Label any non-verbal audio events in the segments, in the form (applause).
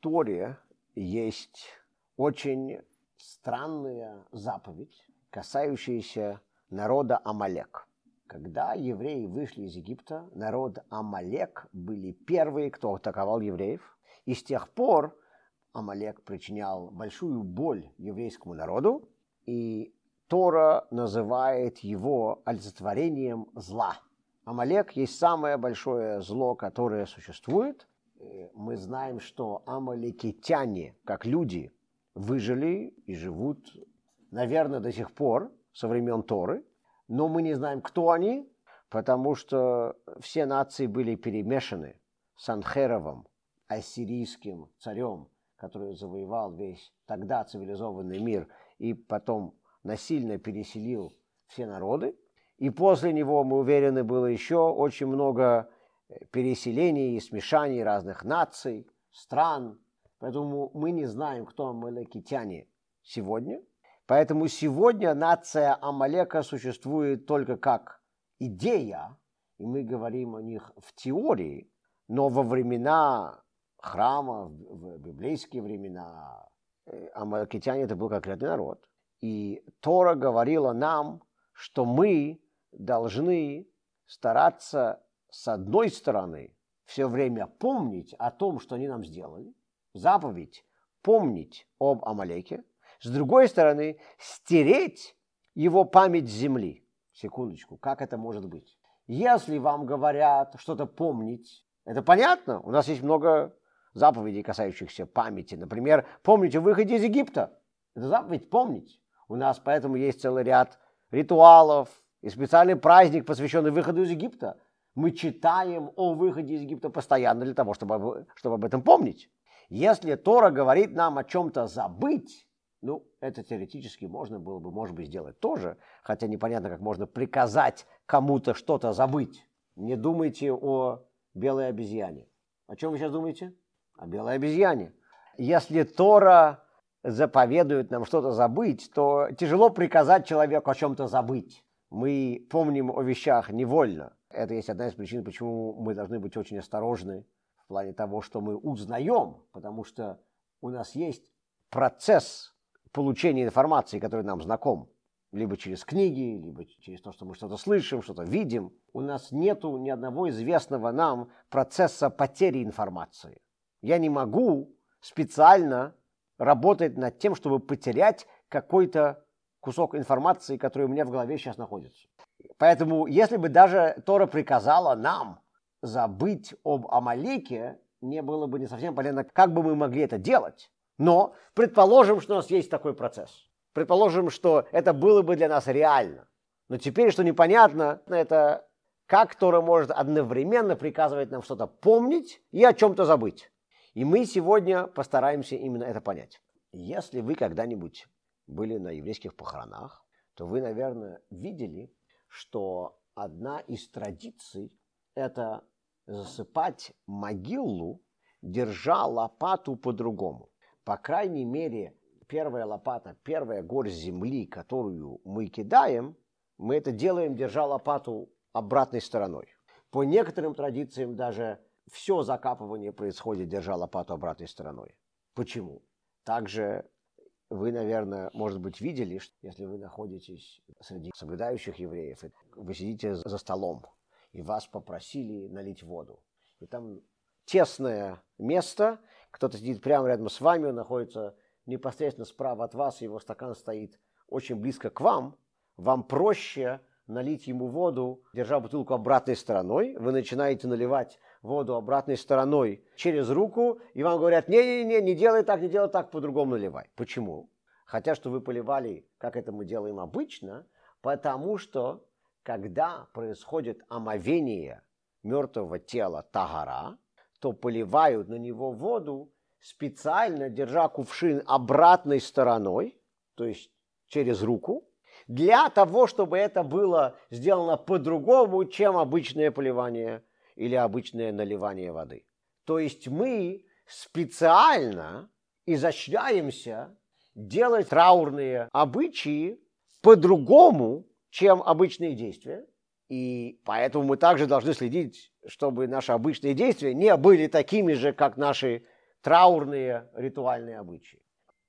Торе есть очень странная заповедь, касающаяся народа Амалек. Когда евреи вышли из Египта, народ Амалек были первые, кто атаковал евреев. И с тех пор Амалек причинял большую боль еврейскому народу, и Тора называет его олицетворением зла. Амалек есть самое большое зло, которое существует. Мы знаем, что амалекитяне, как люди, выжили и живут, наверное, до сих пор, со времен Торы, но мы не знаем, кто они, потому что все нации были перемешаны с Анхеровым, ассирийским царем, который завоевал весь тогда цивилизованный мир и потом насильно переселил все народы. И после него, мы уверены, было еще очень много э, переселений и смешаний разных наций, стран. Поэтому мы не знаем, кто амалекитяне сегодня. Поэтому сегодня нация Амалека существует только как идея, и мы говорим о них в теории, но во времена храма, в библейские времена, э, амаликитяне это был конкретный народ. И Тора говорила нам, что мы должны стараться с одной стороны все время помнить о том, что они нам сделали, заповедь помнить об Амалеке, с другой стороны стереть его память с земли. Секундочку, как это может быть? Если вам говорят что-то помнить, это понятно, у нас есть много заповедей, касающихся памяти. Например, помните выходе из Египта. Это заповедь помнить. У нас поэтому есть целый ряд ритуалов и специальный праздник, посвященный выходу из Египта. Мы читаем о выходе из Египта постоянно для того, чтобы, чтобы об этом помнить. Если Тора говорит нам о чем-то забыть, ну, это теоретически можно было бы, может быть, сделать тоже, хотя непонятно, как можно приказать кому-то что-то забыть. Не думайте о белой обезьяне. О чем вы сейчас думаете? О белой обезьяне. Если Тора заповедует нам что-то забыть, то тяжело приказать человеку о чем-то забыть. Мы помним о вещах невольно. Это есть одна из причин, почему мы должны быть очень осторожны в плане того, что мы узнаем, потому что у нас есть процесс получения информации, который нам знаком, либо через книги, либо через то, что мы что-то слышим, что-то видим. У нас нет ни одного известного нам процесса потери информации. Я не могу специально работать над тем, чтобы потерять какой-то кусок информации, который у меня в голове сейчас находится. Поэтому, если бы даже Тора приказала нам забыть об Амалеке, не было бы не совсем понятно, как бы мы могли это делать. Но предположим, что у нас есть такой процесс. Предположим, что это было бы для нас реально. Но теперь, что непонятно, это как Тора может одновременно приказывать нам что-то помнить и о чем-то забыть. И мы сегодня постараемся именно это понять. Если вы когда-нибудь были на еврейских похоронах, то вы, наверное, видели, что одна из традиций – это засыпать могилу, держа лопату по-другому. По крайней мере, первая лопата, первая горсть земли, которую мы кидаем, мы это делаем, держа лопату обратной стороной. По некоторым традициям даже все закапывание происходит, держа лопату обратной стороной. Почему? Также вы, наверное, может быть, видели, что если вы находитесь среди соблюдающих евреев, вы сидите за столом, и вас попросили налить воду. И там тесное место, кто-то сидит прямо рядом с вами, он находится непосредственно справа от вас, его стакан стоит очень близко к вам, вам проще налить ему воду, держа бутылку обратной стороной. Вы начинаете наливать воду обратной стороной через руку, и вам говорят, не-не-не, не делай так, не делай так, по-другому наливай. Почему? Хотя, что вы поливали, как это мы делаем обычно, потому что, когда происходит омовение мертвого тела тагара, то поливают на него воду специально, держа кувшин обратной стороной, то есть через руку, для того, чтобы это было сделано по-другому, чем обычное поливание или обычное наливание воды. То есть мы специально изощряемся делать траурные обычаи по-другому, чем обычные действия. И поэтому мы также должны следить, чтобы наши обычные действия не были такими же, как наши траурные ритуальные обычаи.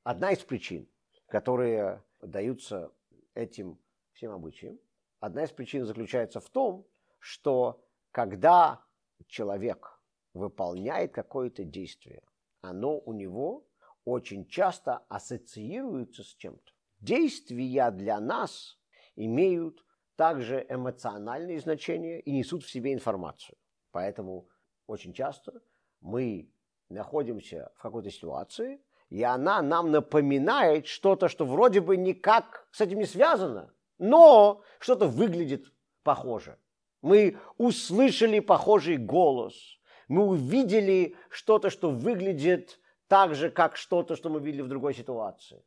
Одна из причин, которые даются этим всем обычаям, одна из причин заключается в том, что когда человек выполняет какое-то действие, оно у него очень часто ассоциируется с чем-то. Действия для нас имеют также эмоциональные значения и несут в себе информацию. Поэтому очень часто мы находимся в какой-то ситуации, и она нам напоминает что-то, что вроде бы никак с этим не связано, но что-то выглядит похоже. Мы услышали похожий голос, мы увидели что-то, что выглядит так же, как что-то, что мы видели в другой ситуации.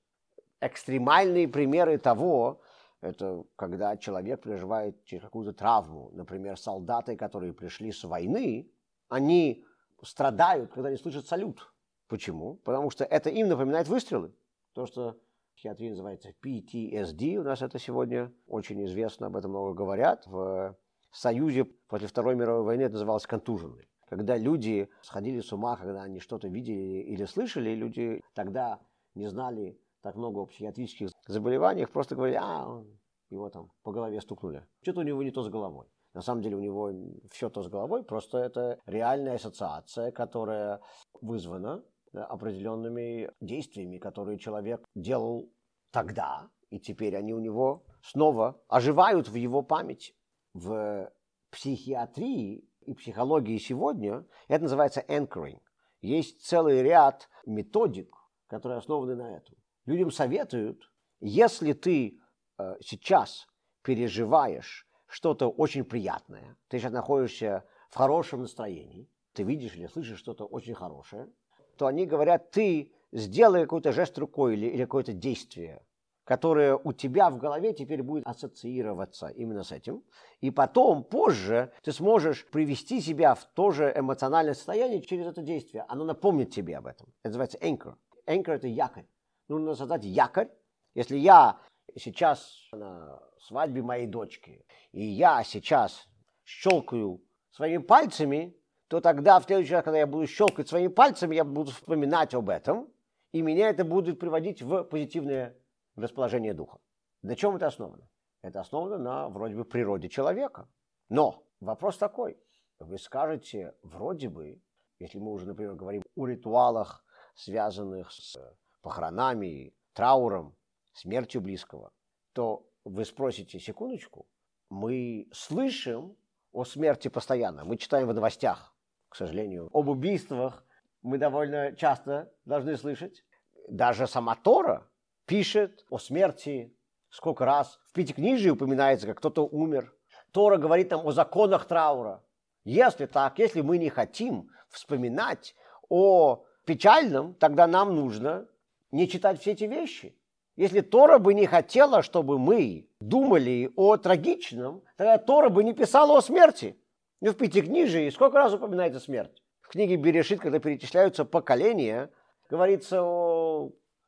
Экстремальные примеры того, это когда человек переживает через какую-то травму. Например, солдаты, которые пришли с войны, они страдают, когда не слышат салют. Почему? Потому что это им напоминает выстрелы. То, что в психиатрии называется PTSD, у нас это сегодня очень известно, об этом много говорят. В Союзе после Второй мировой войны это называлось контуженный. Когда люди сходили с ума, когда они что-то видели или слышали, люди тогда не знали так много о психиатрических заболеваниях, просто говорили, а, его там по голове стукнули. Что-то у него не то с головой. На самом деле у него все то с головой, просто это реальная ассоциация, которая вызвана определенными действиями, которые человек делал тогда, и теперь они у него снова оживают в его памяти. В психиатрии и психологии сегодня это называется anchoring. Есть целый ряд методик, которые основаны на этом. Людям советуют, если ты э, сейчас переживаешь что-то очень приятное, ты сейчас находишься в хорошем настроении, ты видишь или слышишь что-то очень хорошее, то они говорят, ты сделай какой-то жест рукой или, или какое-то действие, которое у тебя в голове теперь будет ассоциироваться именно с этим. И потом, позже, ты сможешь привести себя в то же эмоциональное состояние через это действие. Оно напомнит тебе об этом. Это называется anchor. Anchor – это якорь. Нужно создать якорь. Если я сейчас на свадьбе моей дочки, и я сейчас щелкаю своими пальцами, то тогда в следующий раз, когда я буду щелкать своими пальцами, я буду вспоминать об этом, и меня это будет приводить в позитивное расположение духа. На чем это основано? Это основано на вроде бы природе человека. Но вопрос такой. Вы скажете, вроде бы, если мы уже, например, говорим о ритуалах, связанных с похоронами, трауром, смертью близкого, то вы спросите, секундочку, мы слышим о смерти постоянно, мы читаем в новостях, к сожалению. Об убийствах мы довольно часто должны слышать. Даже сама Тора пишет о смерти сколько раз. В Пятикнижии упоминается, как кто-то умер. Тора говорит нам о законах траура. Если так, если мы не хотим вспоминать о печальном, тогда нам нужно не читать все эти вещи. Если Тора бы не хотела, чтобы мы думали о трагичном, тогда Тора бы не писала о смерти. Ну, в Пятикнижии сколько раз упоминается смерть? В книге Берешит, когда перечисляются поколения, говорится о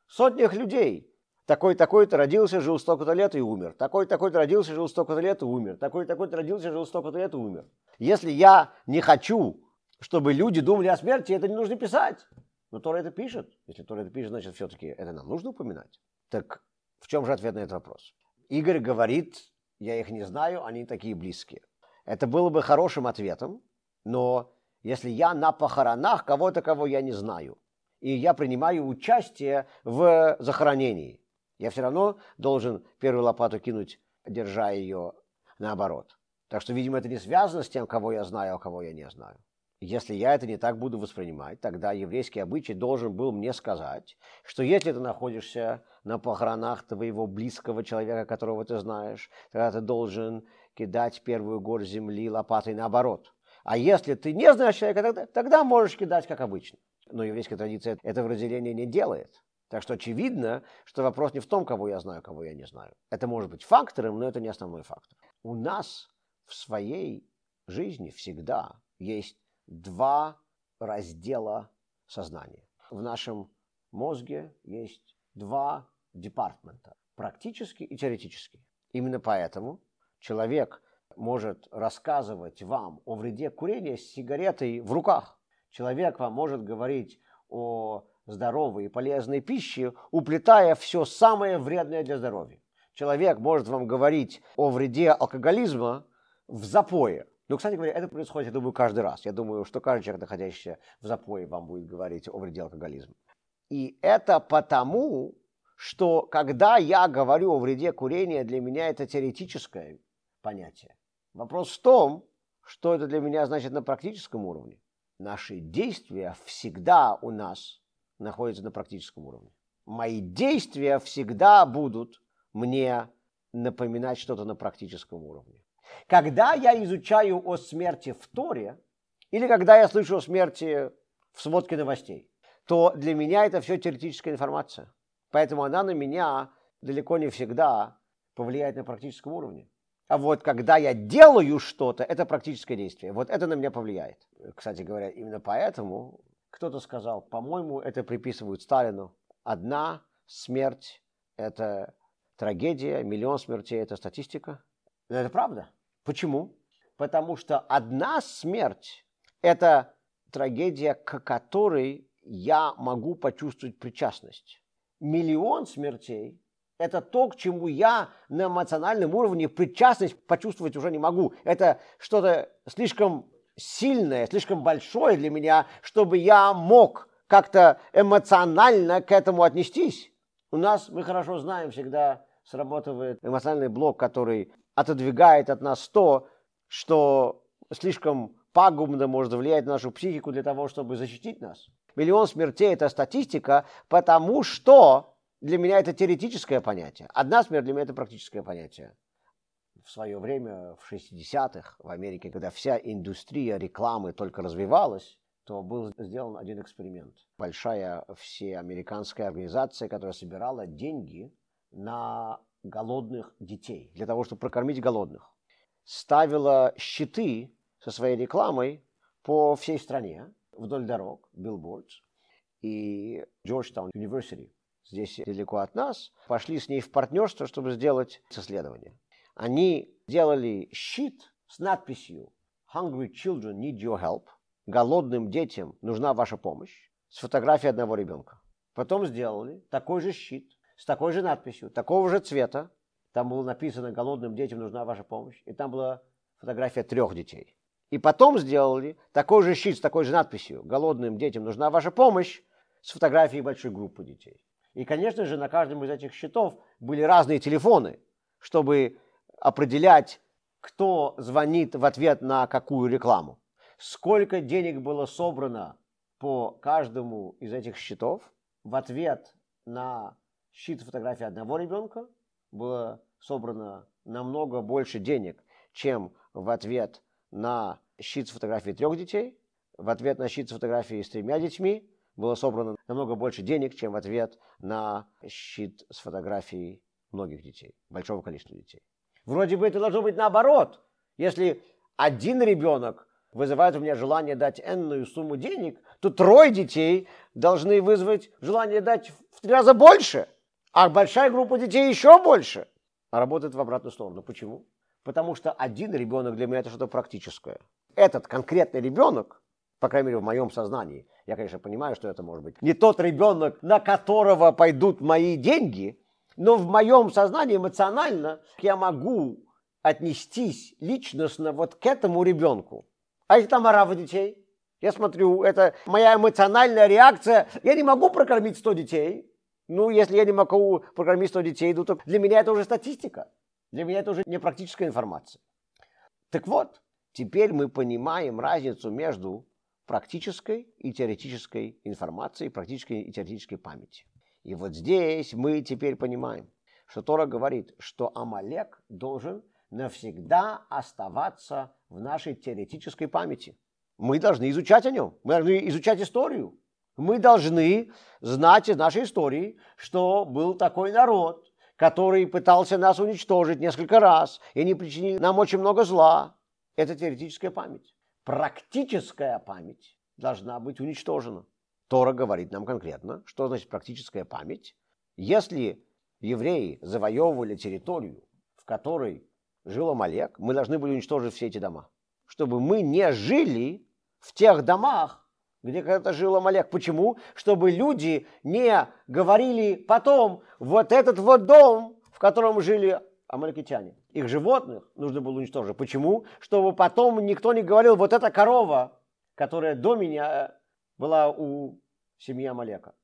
сотнях людей. Такой-такой-то родился, жил столько-то лет и умер. Такой-такой-то родился, жил столько-то лет и умер. Такой-такой-то родился, жил столько-то лет и умер. Если я не хочу, чтобы люди думали о смерти, это не нужно писать. Но Тора это пишет. Если Тора это пишет, значит, все-таки это нам нужно упоминать. Так в чем же ответ на этот вопрос? Игорь говорит, я их не знаю, они такие близкие. Это было бы хорошим ответом, но если я на похоронах кого-то, кого я не знаю, и я принимаю участие в захоронении, я все равно должен первую лопату кинуть, держа ее наоборот. Так что, видимо, это не связано с тем, кого я знаю, а кого я не знаю. Если я это не так буду воспринимать, тогда еврейский обычай должен был мне сказать, что если ты находишься на похоронах твоего близкого человека, которого ты знаешь, тогда ты должен кидать первую гору земли лопатой наоборот. А если ты не знаешь человека, тогда, тогда можешь кидать как обычно. Но еврейская традиция этого разделения не делает. Так что очевидно, что вопрос не в том, кого я знаю, кого я не знаю. Это может быть фактором, но это не основной фактор. У нас в своей жизни всегда есть два раздела сознания. В нашем мозге есть два департмента – практический и теоретический. Именно поэтому человек может рассказывать вам о вреде курения с сигаретой в руках. Человек вам может говорить о здоровой и полезной пище, уплетая все самое вредное для здоровья. Человек может вам говорить о вреде алкоголизма в запое. Ну, кстати говоря, это происходит, я думаю, каждый раз. Я думаю, что каждый человек, находящийся в запое, вам будет говорить о вреде алкоголизма. И это потому, что когда я говорю о вреде курения, для меня это теоретическое понятие. Вопрос в том, что это для меня значит на практическом уровне. Наши действия всегда у нас находятся на практическом уровне. Мои действия всегда будут мне напоминать что-то на практическом уровне. Когда я изучаю о смерти в Торе, или когда я слышу о смерти в сводке новостей, то для меня это все теоретическая информация. Поэтому она на меня далеко не всегда повлияет на практическом уровне. А вот когда я делаю что-то, это практическое действие. Вот это на меня повлияет. Кстати говоря, именно поэтому кто-то сказал, по-моему, это приписывают Сталину. Одна смерть – это трагедия, миллион смертей – это статистика. Но это правда. Почему? Потому что одна смерть – это трагедия, к которой я могу почувствовать причастность. Миллион смертей – это то, к чему я на эмоциональном уровне причастность почувствовать уже не могу. Это что-то слишком сильное, слишком большое для меня, чтобы я мог как-то эмоционально к этому отнестись. У нас, мы хорошо знаем, всегда срабатывает эмоциональный блок, который отодвигает от нас то, что слишком пагубно может влиять на нашу психику для того, чтобы защитить нас. Миллион смертей – это статистика, потому что для меня это теоретическое понятие. Одна смерть для меня – это практическое понятие. В свое время, в 60-х, в Америке, когда вся индустрия рекламы только развивалась, то был сделан один эксперимент. Большая всеамериканская организация, которая собирала деньги на голодных детей, для того, чтобы прокормить голодных. Ставила щиты со своей рекламой по всей стране, вдоль дорог, billboards, и Georgetown University, здесь далеко от нас, пошли с ней в партнерство, чтобы сделать исследование. Они делали щит с надписью Hungry children need your help. Голодным детям нужна ваша помощь. С фотографией одного ребенка. Потом сделали такой же щит с такой же надписью, такого же цвета. Там было написано «Голодным детям нужна ваша помощь». И там была фотография трех детей. И потом сделали такой же щит с такой же надписью «Голодным детям нужна ваша помощь» с фотографией большой группы детей. И, конечно же, на каждом из этих щитов были разные телефоны, чтобы определять, кто звонит в ответ на какую рекламу. Сколько денег было собрано по каждому из этих счетов в ответ на щит фотографии одного ребенка, было собрано намного больше денег, чем в ответ на щит с фотографией трех детей, в ответ на щит с фотографией с тремя детьми было собрано намного больше денег, чем в ответ на щит с фотографией многих детей, большого количества детей. Вроде бы это должно быть наоборот. Если один ребенок вызывает у меня желание дать энную сумму денег, то трое детей должны вызвать желание дать в три раза больше – а большая группа детей еще больше. А работает в обратную сторону. Почему? Потому что один ребенок для меня это что-то практическое. Этот конкретный ребенок, по крайней мере в моем сознании, я, конечно, понимаю, что это может быть не тот ребенок, на которого пойдут мои деньги, но в моем сознании эмоционально я могу отнестись личностно вот к этому ребенку. А если там арава детей? Я смотрю, это моя эмоциональная реакция. Я не могу прокормить 100 детей, ну, если я не могу программистов детей, ну, то для меня это уже статистика. Для меня это уже не практическая информация. Так вот, теперь мы понимаем разницу между практической и теоретической информацией, практической и теоретической памятью. И вот здесь мы теперь понимаем, что Тора говорит, что Амалек должен навсегда оставаться в нашей теоретической памяти. Мы должны изучать о нем, мы должны изучать историю, мы должны знать из нашей истории, что был такой народ, который пытался нас уничтожить несколько раз, и они причинили нам очень много зла. Это теоретическая память. Практическая память должна быть уничтожена. Тора говорит нам конкретно, что значит практическая память. Если евреи завоевывали территорию, в которой жил Амалек, мы должны были уничтожить все эти дома, чтобы мы не жили в тех домах, где когда-то жил Амалек. Почему? Чтобы люди не говорили потом, вот этот вот дом, в котором жили амаликитяне. Их животных нужно было уничтожить. Почему? Чтобы потом никто не говорил, вот эта корова, которая до меня была у семьи Амалека.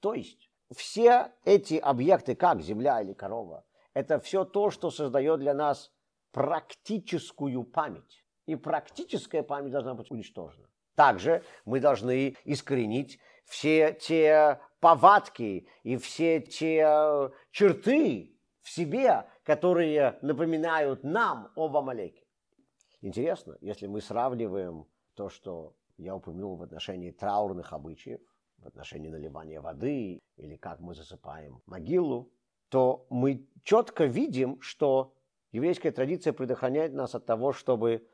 То есть все эти объекты, как земля или корова, это все то, что создает для нас практическую память. И практическая память должна быть уничтожена. Также мы должны искоренить все те повадки и все те черты в себе, которые напоминают нам об Амалеке. Интересно, если мы сравниваем то, что я упомянул в отношении траурных обычаев, в отношении наливания воды или как мы засыпаем могилу, то мы четко видим, что еврейская традиция предохраняет нас от того, чтобы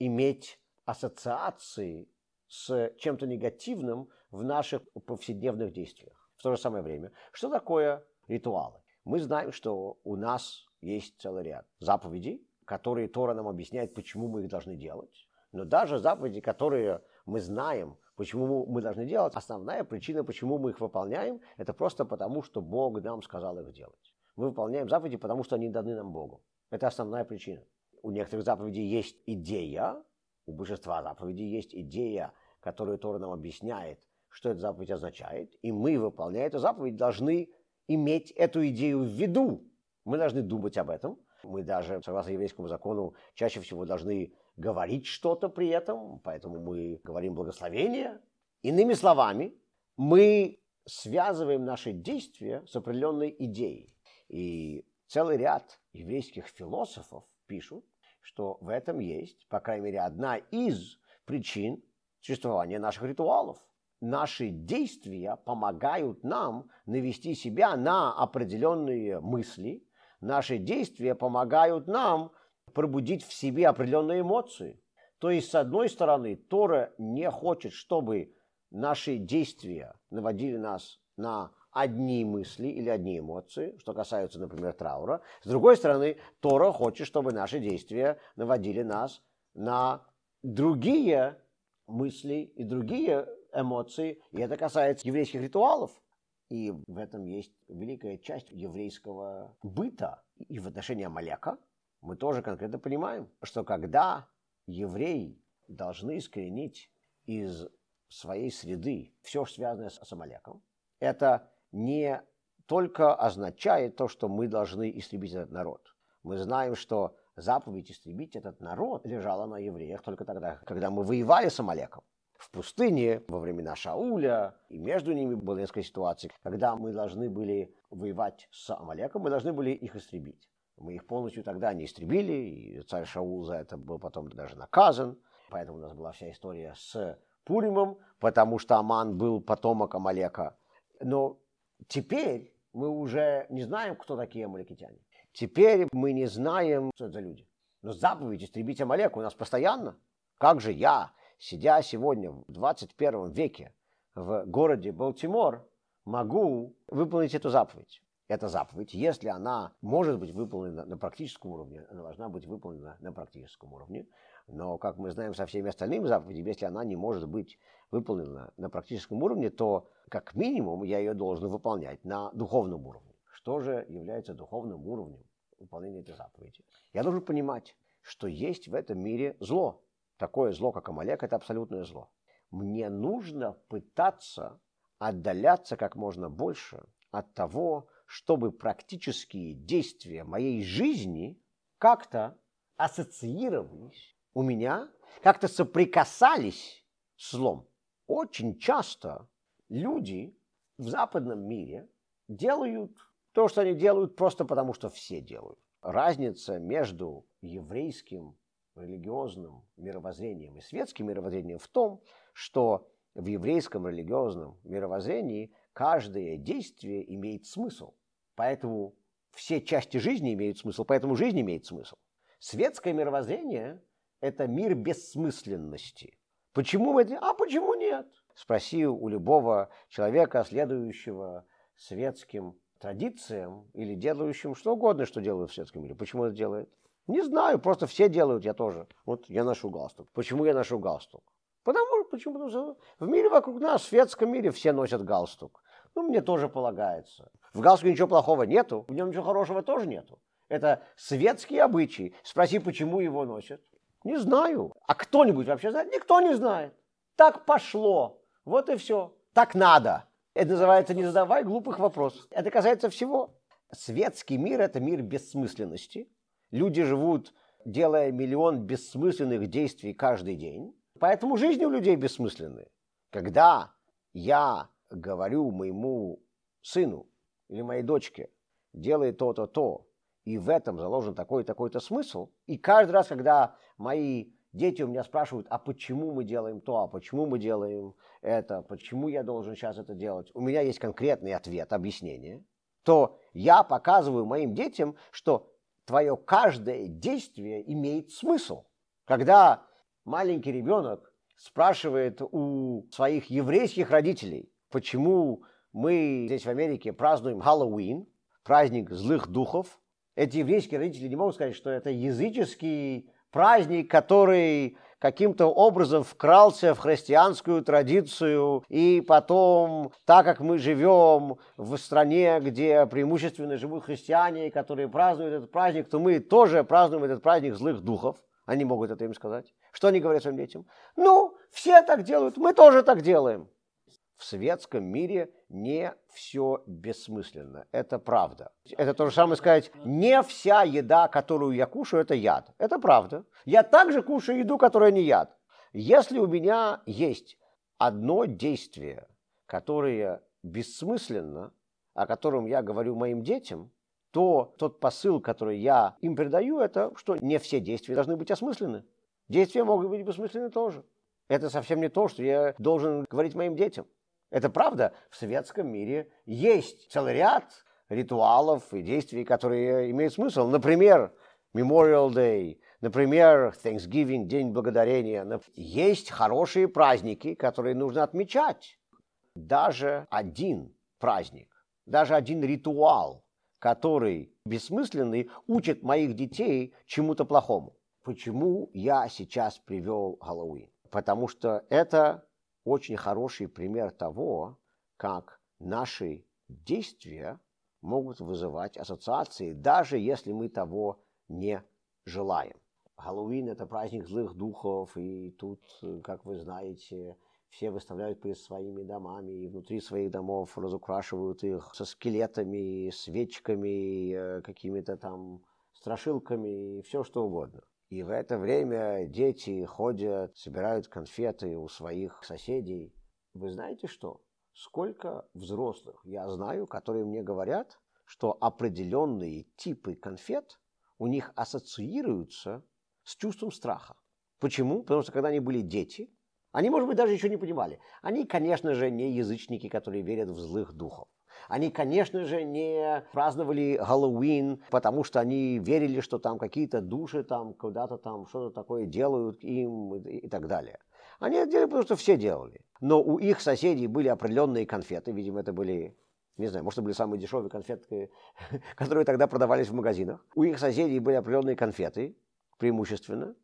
иметь ассоциации с чем-то негативным в наших повседневных действиях. В то же самое время, что такое ритуалы? Мы знаем, что у нас есть целый ряд заповедей, которые Тора нам объясняет, почему мы их должны делать. Но даже заповеди, которые мы знаем, почему мы должны делать, основная причина, почему мы их выполняем, это просто потому, что Бог нам сказал их делать. Мы выполняем заповеди, потому что они даны нам Богу. Это основная причина. У некоторых заповедей есть идея, у большинства заповедей есть идея, которую Тора нам объясняет, что эта заповедь означает, и мы, выполняя эту заповедь, должны иметь эту идею в виду. Мы должны думать об этом. Мы даже, согласно еврейскому закону, чаще всего должны говорить что-то при этом, поэтому мы говорим благословение. Иными словами, мы связываем наши действия с определенной идеей. И целый ряд еврейских философов пишут, что в этом есть, по крайней мере, одна из причин существования наших ритуалов. Наши действия помогают нам навести себя на определенные мысли. Наши действия помогают нам пробудить в себе определенные эмоции. То есть, с одной стороны, Тора не хочет, чтобы наши действия наводили нас на одни мысли или одни эмоции, что касается, например, траура. С другой стороны, Тора хочет, чтобы наши действия наводили нас на другие мысли и другие эмоции. И это касается еврейских ритуалов. И в этом есть великая часть еврейского быта. И в отношении Амалека мы тоже конкретно понимаем, что когда евреи должны искоренить из своей среды все, что связано с Амалеком, это не только означает то, что мы должны истребить этот народ. Мы знаем, что заповедь истребить этот народ лежала на евреях только тогда, когда мы воевали с Амалеком. В пустыне во времена Шауля, и между ними была несколько ситуаций, когда мы должны были воевать с Амалеком, мы должны были их истребить. Мы их полностью тогда не истребили, и царь Шаул за это был потом даже наказан. Поэтому у нас была вся история с Пуримом, потому что Аман был потомок Амалека. Но Теперь мы уже не знаем, кто такие амаликитяне. Теперь мы не знаем, что это за люди. Но заповедь истребить Амалека у нас постоянно. Как же я, сидя сегодня в 21 веке в городе Балтимор, могу выполнить эту заповедь? Эта заповедь, если она может быть выполнена на практическом уровне, она должна быть выполнена на практическом уровне. Но, как мы знаем со всеми остальными заповедями, если она не может быть выполнена на практическом уровне, то как минимум я ее должен выполнять на духовном уровне. Что же является духовным уровнем выполнения этой заповеди? Я должен понимать, что есть в этом мире зло. Такое зло, как Амалек, это абсолютное зло. Мне нужно пытаться отдаляться как можно больше от того, чтобы практические действия моей жизни как-то ассоциировались у меня, как-то соприкасались с злом. Очень часто люди в западном мире делают то, что они делают, просто потому что все делают. Разница между еврейским религиозным мировоззрением и светским мировоззрением в том, что в еврейском религиозном мировоззрении каждое действие имеет смысл. Поэтому все части жизни имеют смысл, поэтому жизнь имеет смысл. Светское мировоззрение – это мир бессмысленности. Почему мы это? А почему нет? Спроси у любого человека, следующего светским традициям или делающим что угодно, что делают в светском мире. Почему это делает? Не знаю, просто все делают, я тоже. Вот я ношу галстук. Почему я ношу галстук? Потому, почему? Потому что в мире вокруг нас, в светском мире, все носят галстук. Ну, мне тоже полагается. В галстуке ничего плохого нету, в нем ничего хорошего тоже нету. Это светские обычаи. Спроси, почему его носят. Не знаю. А кто-нибудь вообще знает? Никто не знает. Так пошло. Вот и все. Так надо. Это называется «не задавай глупых вопросов». Это касается всего. Светский мир – это мир бессмысленности. Люди живут, делая миллион бессмысленных действий каждый день. Поэтому жизни у людей бессмысленные. Когда я говорю моему сыну или моей дочке, делай то-то, то, и в этом заложен такой-такой-то смысл, и каждый раз, когда мои дети у меня спрашивают, а почему мы делаем то, а почему мы делаем это, почему я должен сейчас это делать, у меня есть конкретный ответ, объяснение, то я показываю моим детям, что твое каждое действие имеет смысл. Когда маленький ребенок спрашивает у своих еврейских родителей, почему мы здесь в Америке празднуем Хэллоуин, праздник злых духов, эти еврейские родители не могут сказать, что это языческий праздник, который каким-то образом вкрался в христианскую традицию, и потом, так как мы живем в стране, где преимущественно живут христиане, которые празднуют этот праздник, то мы тоже празднуем этот праздник злых духов. Они могут это им сказать. Что они говорят своим детям? Ну, все так делают, мы тоже так делаем. В светском мире не все бессмысленно. Это правда. Это то же самое сказать, не вся еда, которую я кушаю, это яд. Это правда. Я также кушаю еду, которая не яд. Если у меня есть одно действие, которое бессмысленно, о котором я говорю моим детям, то тот посыл, который я им передаю, это что не все действия должны быть осмысленны. Действия могут быть бессмысленны тоже. Это совсем не то, что я должен говорить моим детям. Это правда, в советском мире есть целый ряд ритуалов и действий, которые имеют смысл. Например, Memorial Day, например, Thanksgiving, День Благодарения. Есть хорошие праздники, которые нужно отмечать. Даже один праздник, даже один ритуал, который бессмысленный, учит моих детей чему-то плохому. Почему я сейчас привел Хэллоуин? Потому что это очень хороший пример того, как наши действия могут вызывать ассоциации, даже если мы того не желаем. Хэллоуин – это праздник злых духов, и тут, как вы знаете, все выставляют перед своими домами, и внутри своих домов разукрашивают их со скелетами, свечками, э, какими-то там страшилками, и все что угодно. И в это время дети ходят, собирают конфеты у своих соседей. Вы знаете что? Сколько взрослых я знаю, которые мне говорят, что определенные типы конфет у них ассоциируются с чувством страха. Почему? Потому что когда они были дети, они, может быть, даже еще не понимали. Они, конечно же, не язычники, которые верят в злых духов. Они, конечно же, не праздновали Хэллоуин, потому что они верили, что там какие-то души там куда-то там что-то такое делают им и так далее. Они это делали, потому что все делали. Но у их соседей были определенные конфеты, видимо, это были не знаю, может, это были самые дешевые конфеты, (laughs) которые тогда продавались в магазинах. У их соседей были определенные конфеты, преимущественно,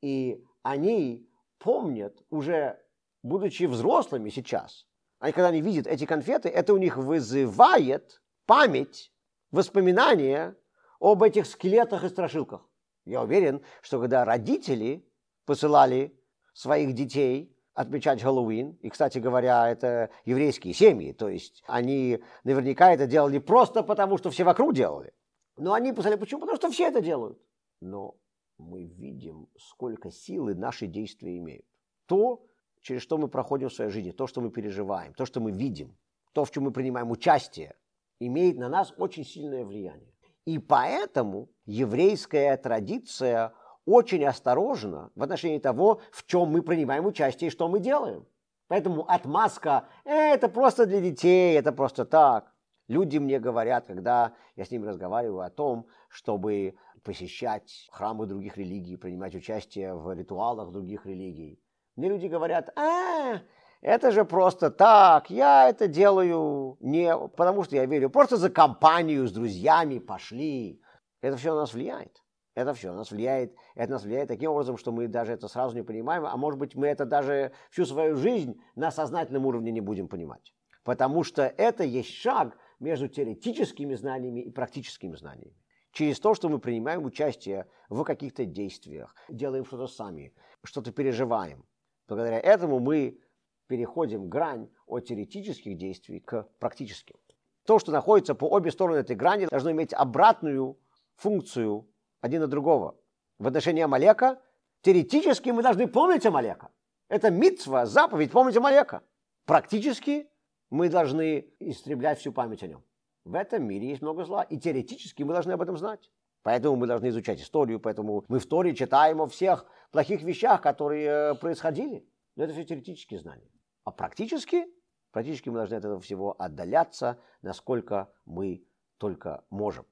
и они помнят, уже будучи взрослыми сейчас, они, когда они видят эти конфеты, это у них вызывает память, воспоминания об этих скелетах и страшилках. Я уверен, что когда родители посылали своих детей отмечать Хэллоуин, и, кстати говоря, это еврейские семьи, то есть они наверняка это делали просто потому, что все вокруг делали. Но они посылали, почему? Потому что все это делают. Но мы видим, сколько силы наши действия имеют. То, через что мы проходим в своей жизни, то, что мы переживаем, то, что мы видим, то, в чем мы принимаем участие, имеет на нас очень сильное влияние. И поэтому еврейская традиция очень осторожна в отношении того, в чем мы принимаем участие и что мы делаем. Поэтому отмазка э, это просто для детей, это просто так. Люди мне говорят, когда я с ними разговариваю о том, чтобы посещать храмы других религий, принимать участие в ритуалах других религий. Мне люди говорят, а, это же просто так, я это делаю не потому, что я верю, просто за компанию с друзьями пошли. Это все на нас влияет. Это все нас влияет, это нас влияет таким образом, что мы даже это сразу не понимаем, а может быть мы это даже всю свою жизнь на сознательном уровне не будем понимать. Потому что это есть шаг между теоретическими знаниями и практическими знаниями. Через то, что мы принимаем участие в каких-то действиях, делаем что-то сами, что-то переживаем. Благодаря этому мы переходим грань от теоретических действий к практическим. То, что находится по обе стороны этой грани, должно иметь обратную функцию один от другого. В отношении Амалека теоретически мы должны помнить Амалека. Это митцва, заповедь помнить Амалека. Практически мы должны истреблять всю память о нем. В этом мире есть много зла, и теоретически мы должны об этом знать. Поэтому мы должны изучать историю, поэтому мы в Торе читаем о всех плохих вещах, которые э, происходили. Но это все теоретические знания. А практически, практически мы должны от этого всего отдаляться, насколько мы только можем.